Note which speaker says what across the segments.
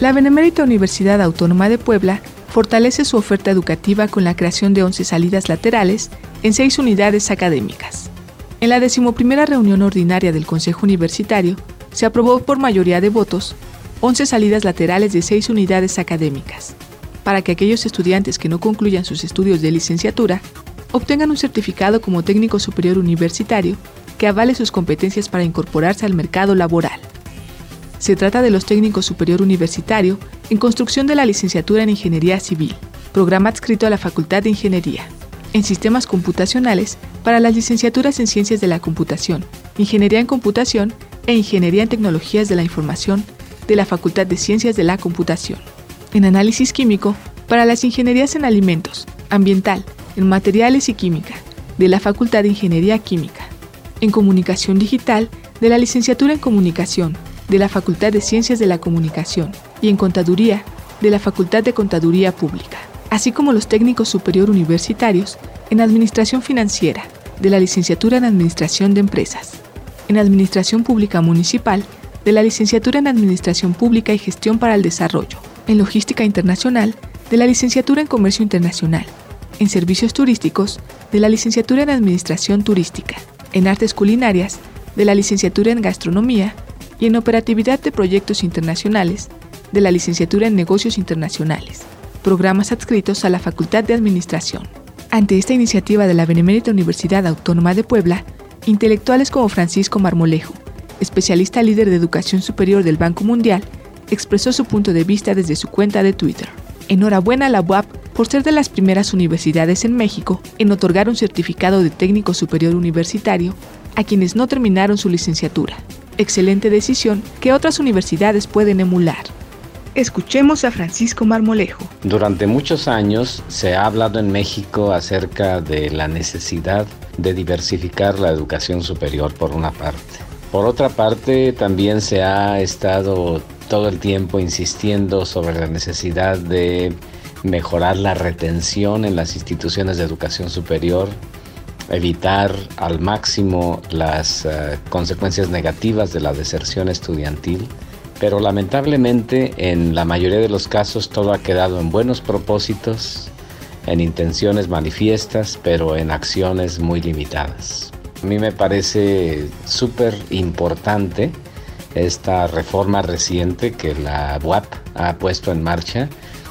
Speaker 1: La Benemérita Universidad Autónoma de Puebla fortalece su oferta educativa con la creación de 11 salidas laterales en 6 unidades académicas. En la decimoprimera reunión ordinaria del Consejo Universitario, se aprobó por mayoría de votos 11 salidas laterales de 6 unidades académicas, para que aquellos estudiantes que no concluyan sus estudios de licenciatura obtengan un certificado como técnico superior universitario que avale sus competencias para incorporarse al mercado laboral. Se trata de los técnicos superior universitario en construcción de la licenciatura en Ingeniería Civil, programa adscrito a la Facultad de Ingeniería, en sistemas computacionales para las licenciaturas en Ciencias de la Computación, Ingeniería en Computación e Ingeniería en Tecnologías de la Información de la Facultad de Ciencias de la Computación, en Análisis Químico para las Ingenierías en Alimentos, Ambiental, en Materiales y Química, de la Facultad de Ingeniería Química, en Comunicación Digital, de la Licenciatura en Comunicación, de la Facultad de Ciencias de la Comunicación, y en Contaduría, de la Facultad de Contaduría Pública, así como los técnicos superior universitarios en Administración Financiera, de la Licenciatura en Administración de Empresas, en Administración Pública Municipal, de la Licenciatura en Administración Pública y Gestión para el Desarrollo, en Logística Internacional, de la Licenciatura en Comercio Internacional, en Servicios Turísticos, de la Licenciatura en Administración Turística, en Artes Culinarias, de la Licenciatura en Gastronomía y en Operatividad de Proyectos Internacionales, de la Licenciatura en Negocios Internacionales, programas adscritos a la Facultad de Administración. Ante esta iniciativa de la Benemérita Universidad Autónoma de Puebla, intelectuales como Francisco Marmolejo, especialista líder de educación superior del Banco Mundial, expresó su punto de vista desde su cuenta de Twitter. Enhorabuena a la UAP por ser de las primeras universidades en México en otorgar un certificado de técnico superior universitario a quienes no terminaron su licenciatura. Excelente decisión que otras universidades pueden emular. Escuchemos a Francisco Marmolejo.
Speaker 2: Durante muchos años se ha hablado en México acerca de la necesidad de diversificar la educación superior por una parte. Por otra parte, también se ha estado todo el tiempo insistiendo sobre la necesidad de mejorar la retención en las instituciones de educación superior, evitar al máximo las uh, consecuencias negativas de la deserción estudiantil, pero lamentablemente en la mayoría de los casos todo ha quedado en buenos propósitos, en intenciones manifiestas, pero en acciones muy limitadas. A mí me parece súper importante esta reforma reciente que la UAP ha puesto en marcha,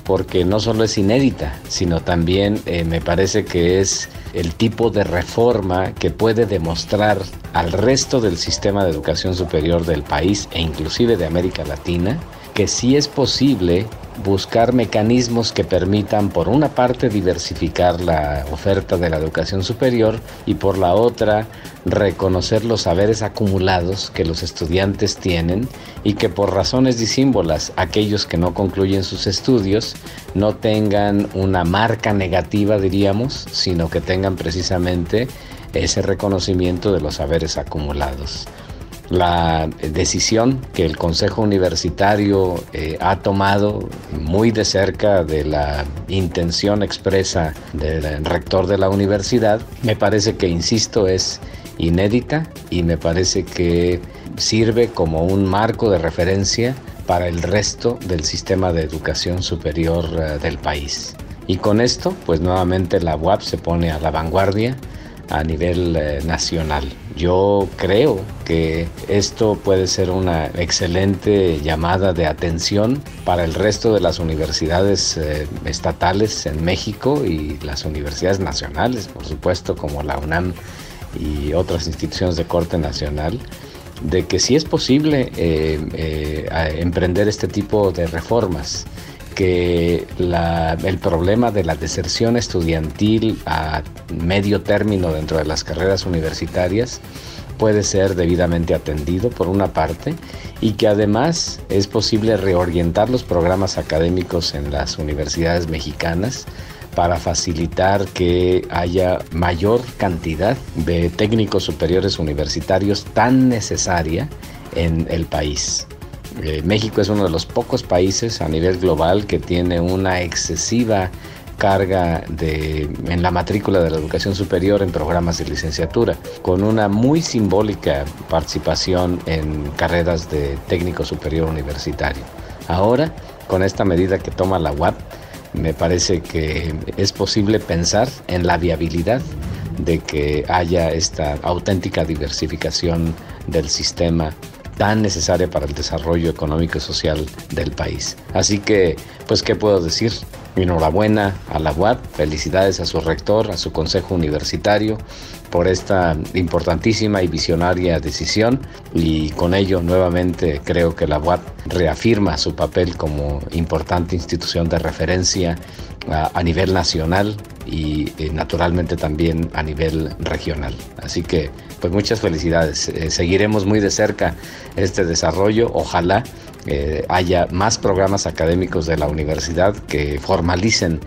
Speaker 2: porque no solo es inédita, sino también eh, me parece que es el tipo de reforma que puede demostrar al resto del sistema de educación superior del país e inclusive de América Latina que sí es posible buscar mecanismos que permitan, por una parte, diversificar la oferta de la educación superior y por la otra, reconocer los saberes acumulados que los estudiantes tienen y que por razones disímbolas aquellos que no concluyen sus estudios no tengan una marca negativa, diríamos, sino que tengan precisamente ese reconocimiento de los saberes acumulados la decisión que el Consejo Universitario eh, ha tomado muy de cerca de la intención expresa del rector de la universidad, me parece que, insisto, es inédita y me parece que sirve como un marco de referencia para el resto del sistema de educación superior eh, del país. Y con esto, pues nuevamente la UAP se pone a la vanguardia a nivel eh, nacional. Yo creo que esto puede ser una excelente llamada de atención para el resto de las universidades eh, estatales en México y las universidades nacionales, por supuesto, como la UNAM y otras instituciones de corte nacional, de que sí es posible eh, emprender este tipo de reformas que el problema de la deserción estudiantil a medio término dentro de las carreras universitarias puede ser debidamente atendido por una parte y que además es posible reorientar los programas académicos en las universidades mexicanas para facilitar que haya mayor cantidad de técnicos superiores universitarios tan necesaria en el país. Eh, México es uno de los pocos países a nivel global que tiene una excesiva carga de, en la matrícula de la educación superior en programas de licenciatura, con una muy simbólica participación en carreras de técnico superior universitario. Ahora, con esta medida que toma la UAP, me parece que es posible pensar en la viabilidad de que haya esta auténtica diversificación del sistema tan necesaria para el desarrollo económico y social del país. Así que, pues, ¿qué puedo decir? Enhorabuena a la UAP, felicidades a su rector, a su consejo universitario por esta importantísima y visionaria decisión y con ello nuevamente creo que la UAP reafirma su papel como importante institución de referencia a, nivel nacional y, y, naturalmente también a nivel regional. Así que pues muchas felicidades. Eh, seguiremos muy de cerca este desarrollo. Ojalá eh, haya más programas académicos de la universidad que formalicen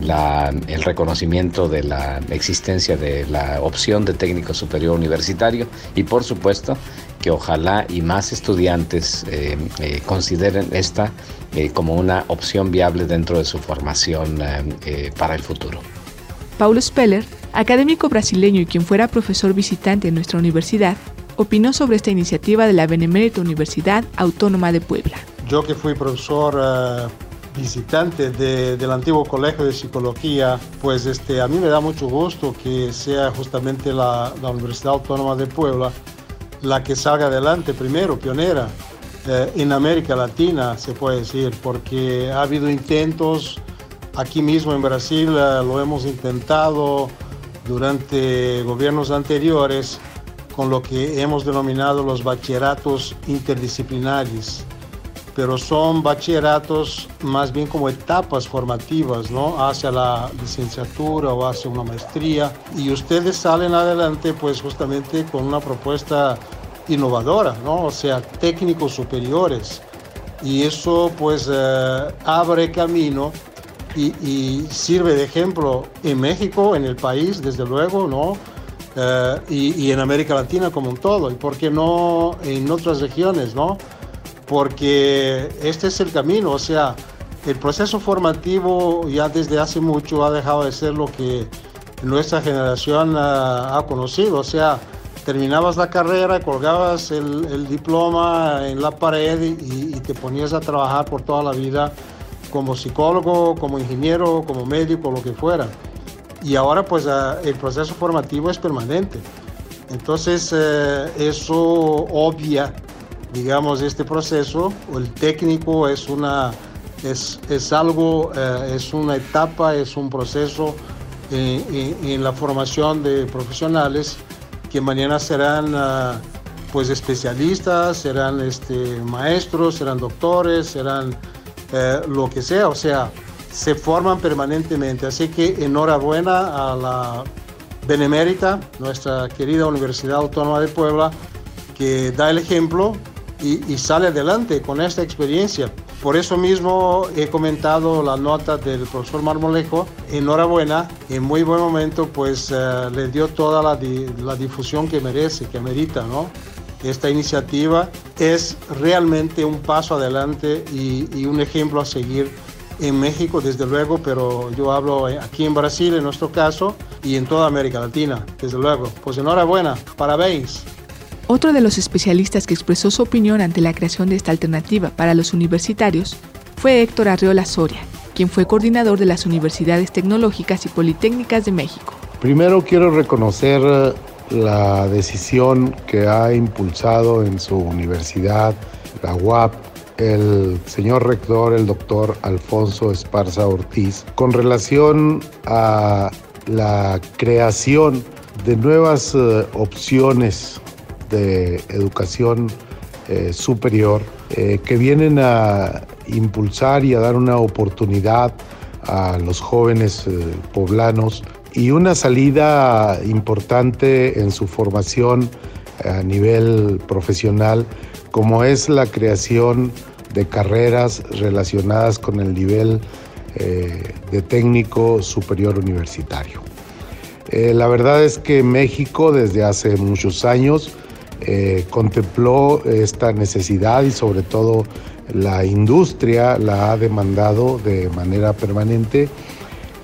Speaker 2: el reconocimiento de la existencia de la opción de técnico superior universitario y por supuesto que ojalá y más estudiantes eh, consideren esta como una opción viable dentro de su formación para el futuro.
Speaker 1: Paulo Speller académico brasileño y quien fuera profesor visitante en nuestra universidad, opinó sobre esta iniciativa de la Benemérita Universidad Autónoma de Puebla.
Speaker 3: Yo que fui profesor eh, visitante del antiguo colegio de psicología, pues este, a mí me da mucho gusto que sea justamente la, Universidad Autónoma de Puebla la que salga adelante primero, pionera, eh, en América Latina, se puede decir, porque ha habido intentos, aquí mismo en Brasil eh, lo hemos intentado, durante gobiernos anteriores con lo que hemos denominado los bachilleratos interdisciplinares, pero son bachilleratos más bien como etapas formativas, ¿no? Hacia la licenciatura o hacia una maestría y ustedes salen adelante pues justamente con una propuesta innovadora, ¿no? O sea, técnicos superiores y eso pues eh, abre camino y, sirve de ejemplo en México, en el país, desde luego, ¿no? Eh, y, en América Latina como un todo, y por qué no en otras regiones, ¿no? Porque este es el camino, o sea, el proceso formativo ya desde hace mucho ha dejado de ser lo que nuestra generación ha, conocido, o sea, terminabas la carrera, colgabas el, diploma en la pared y, y, te ponías a trabajar por toda la vida como psicólogo, como ingeniero, como médico, lo que fuera. Y ahora pues ah, el proceso formativo es permanente. Entonces eh, eso obvia, digamos, este proceso. El técnico es una es, es algo, eh, es una etapa, es un proceso en, la formación de profesionales que mañana serán ah, pues especialistas, serán este, maestros, serán doctores, serán eh, lo que sea, o sea, se forman permanentemente. Así que enhorabuena a la Benemérita, nuestra querida Universidad Autónoma de Puebla, que da el ejemplo y, sale adelante con esta experiencia. Por eso mismo he comentado la nota del profesor Marmolejo. Enhorabuena, en muy buen momento pues eh, le dio toda la, la difusión que merece, que merita, ¿no? esta iniciativa es realmente un paso adelante y, un ejemplo a seguir en México, desde luego, pero yo hablo aquí en Brasil, en nuestro caso, y en toda América Latina, desde luego. Pues enhorabuena, parabéns.
Speaker 1: Otro de los especialistas que expresó su opinión ante la creación de esta alternativa para los universitarios fue Héctor Arreola Soria, quien fue coordinador de las Universidades Tecnológicas y Politécnicas de México.
Speaker 4: Primero quiero reconocer la decisión que ha impulsado en su universidad, la UAP, el señor rector, el doctor Alfonso Esparza Ortiz, con relación a la creación de nuevas eh, opciones de educación eh, superior eh, que vienen a impulsar y a dar una oportunidad a los jóvenes poblanos y una salida importante en su formación a nivel profesional, como es la creación de carreras relacionadas con el nivel eh, de técnico superior universitario. Eh, la verdad es que México desde hace muchos años eh, contempló esta necesidad y sobre todo la industria la ha demandado de manera permanente.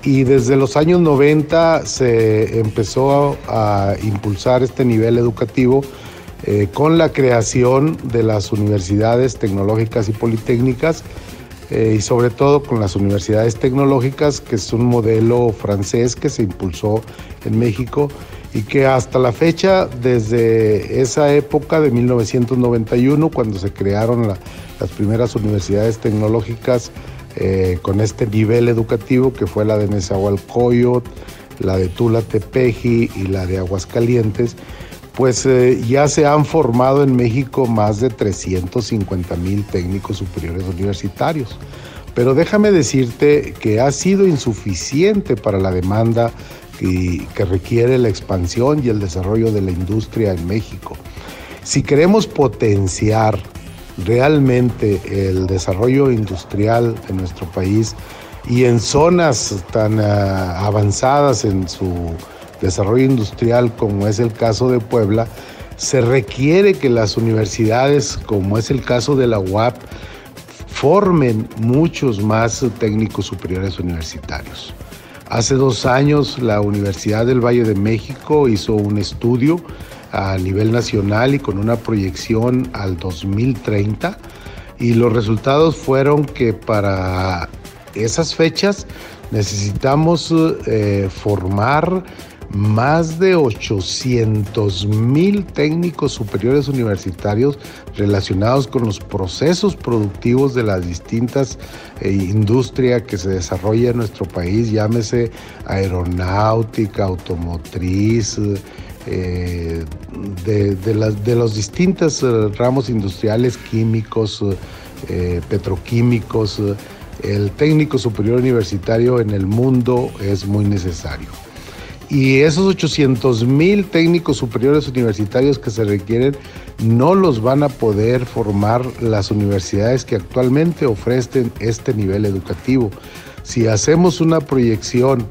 Speaker 4: Y desde los años 90 se empezó a, impulsar este nivel educativo eh, con la creación de las universidades tecnológicas y politécnicas eh, y sobre todo con las universidades tecnológicas, que es un modelo francés que se impulsó en México y que hasta la fecha, desde esa época de 1991, cuando se crearon las primeras universidades tecnológicas eh, con este nivel educativo, que fue la de Nezahualcóyotl, la de Tula Tepeji y la de Aguascalientes, pues eh, ya se han formado en México más de 350 mil técnicos superiores universitarios. Pero déjame decirte que ha sido insuficiente para la demanda que, que requiere la expansión y el desarrollo de la industria en México. Si queremos potenciar realmente el desarrollo industrial de nuestro país y en zonas tan ah, avanzadas en su desarrollo industrial como es el caso de Puebla, se requiere que las universidades, como es el caso de la UAP, formen muchos más técnicos superiores universitarios. Hace dos años la Universidad del Valle de México hizo un estudio a nivel nacional y con una proyección al 2030 y los resultados fueron que para esas fechas necesitamos eh, formar más de 800 mil técnicos superiores universitarios relacionados con los procesos productivos de las distintas eh, industrias que se desarrolla en nuestro país, llámese aeronáutica, automotriz, eh, de, los distintos eh, ramos industriales, químicos, petroquímicos, el técnico superior universitario en el mundo es muy necesario. Y esos 800 mil técnicos superiores universitarios que se requieren no los van a poder formar las universidades que actualmente ofrecen este nivel educativo. Si hacemos una proyección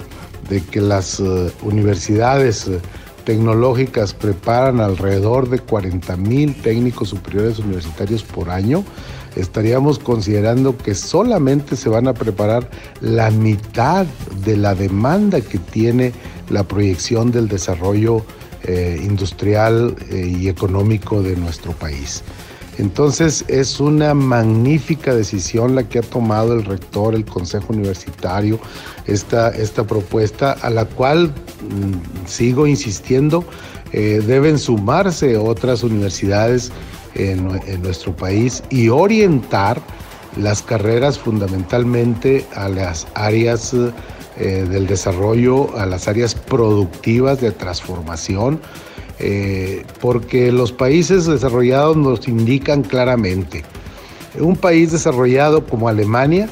Speaker 4: de que las eh, universidades eh, tecnológicas preparan alrededor de 40 mil técnicos superiores universitarios por año, estaríamos considerando que solamente se van a preparar la mitad de la demanda que tiene la proyección del desarrollo eh, industrial eh, y económico de nuestro país. Entonces es una magnífica decisión la que ha tomado el rector, el Consejo Universitario, esta, esta propuesta a la cual mm, sigo insistiendo, eh, deben sumarse otras universidades en, nuestro país y orientar las carreras fundamentalmente a las áreas eh, del desarrollo, a las áreas productivas de transformación, eh, porque los países desarrollados nos indican claramente, un país desarrollado como Alemania,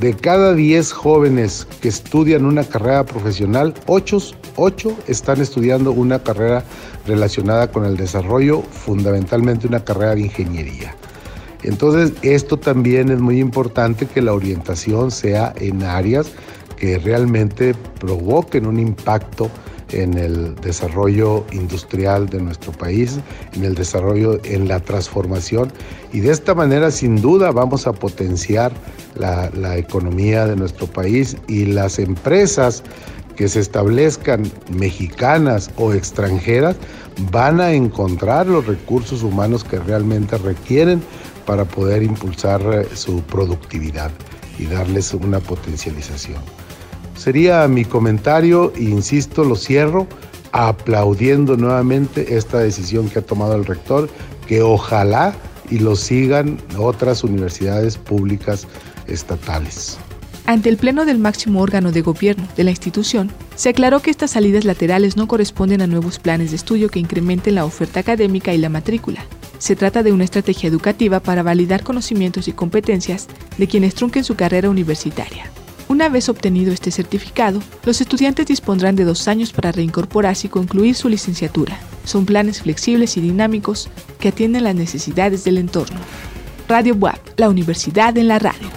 Speaker 4: de cada 10 jóvenes que estudian una carrera profesional, 8, 8 están estudiando una carrera relacionada con el desarrollo, fundamentalmente una carrera de ingeniería. Entonces, esto también es muy importante que la orientación sea en áreas que realmente provoquen un impacto en el desarrollo industrial de nuestro país, en el desarrollo, en la transformación. Y de esta manera, sin duda, vamos a potenciar la, la economía de nuestro país y las empresas que se establezcan mexicanas o extranjeras van a encontrar los recursos humanos que realmente requieren para poder impulsar eh, su productividad y darles una potencialización. Sería mi comentario insisto, lo cierro aplaudiendo nuevamente esta decisión que ha tomado el rector, que ojalá y lo sigan otras universidades públicas estatales.
Speaker 1: Ante el pleno del máximo órgano de gobierno de la institución, se aclaró que estas salidas laterales no corresponden a nuevos planes de estudio que incrementen la oferta académica y la matrícula. Se trata de una estrategia educativa para validar conocimientos y competencias de quienes trunquen su carrera universitaria. Una vez obtenido este certificado, los estudiantes dispondrán de dos años para reincorporarse y concluir su licenciatura. Son planes flexibles y dinámicos que atienden las necesidades del entorno. Radio WAP, la universidad en la radio.